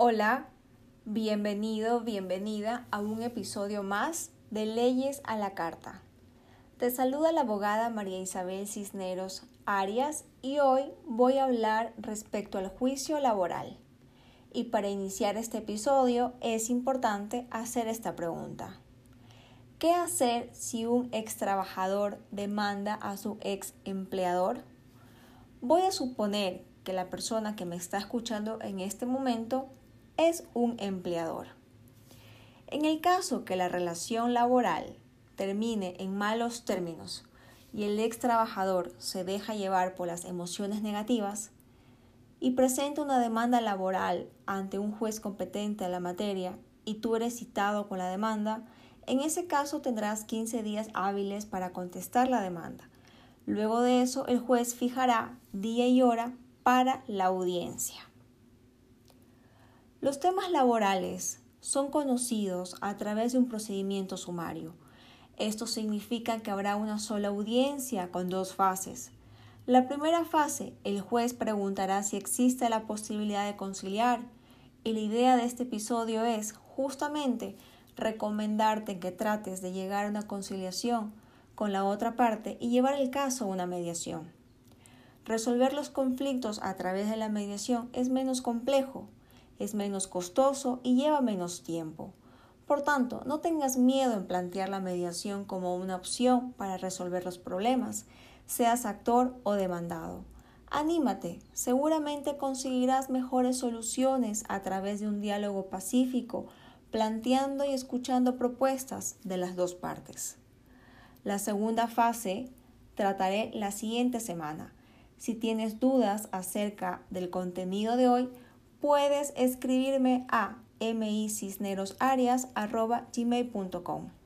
Hola, bienvenido, bienvenida a un episodio más de Leyes a la Carta. Te saluda la abogada María Isabel Cisneros Arias y hoy voy a hablar respecto al juicio laboral. Y para iniciar este episodio es importante hacer esta pregunta. ¿Qué hacer si un ex trabajador demanda a su ex empleador? Voy a suponer que la persona que me está escuchando en este momento es un empleador. En el caso que la relación laboral termine en malos términos y el ex trabajador se deja llevar por las emociones negativas y presenta una demanda laboral ante un juez competente a la materia y tú eres citado con la demanda, en ese caso tendrás 15 días hábiles para contestar la demanda. Luego de eso, el juez fijará día y hora para la audiencia. Los temas laborales son conocidos a través de un procedimiento sumario. Esto significa que habrá una sola audiencia con dos fases. La primera fase, el juez preguntará si existe la posibilidad de conciliar y la idea de este episodio es justamente recomendarte que trates de llegar a una conciliación con la otra parte y llevar el caso a una mediación. Resolver los conflictos a través de la mediación es menos complejo, es menos costoso y lleva menos tiempo. Por tanto, no tengas miedo en plantear la mediación como una opción para resolver los problemas, seas actor o demandado. Anímate, seguramente conseguirás mejores soluciones a través de un diálogo pacífico, planteando y escuchando propuestas de las dos partes. La segunda fase trataré la siguiente semana. Si tienes dudas acerca del contenido de hoy, puedes escribirme a micisnerosarias.gmail.com.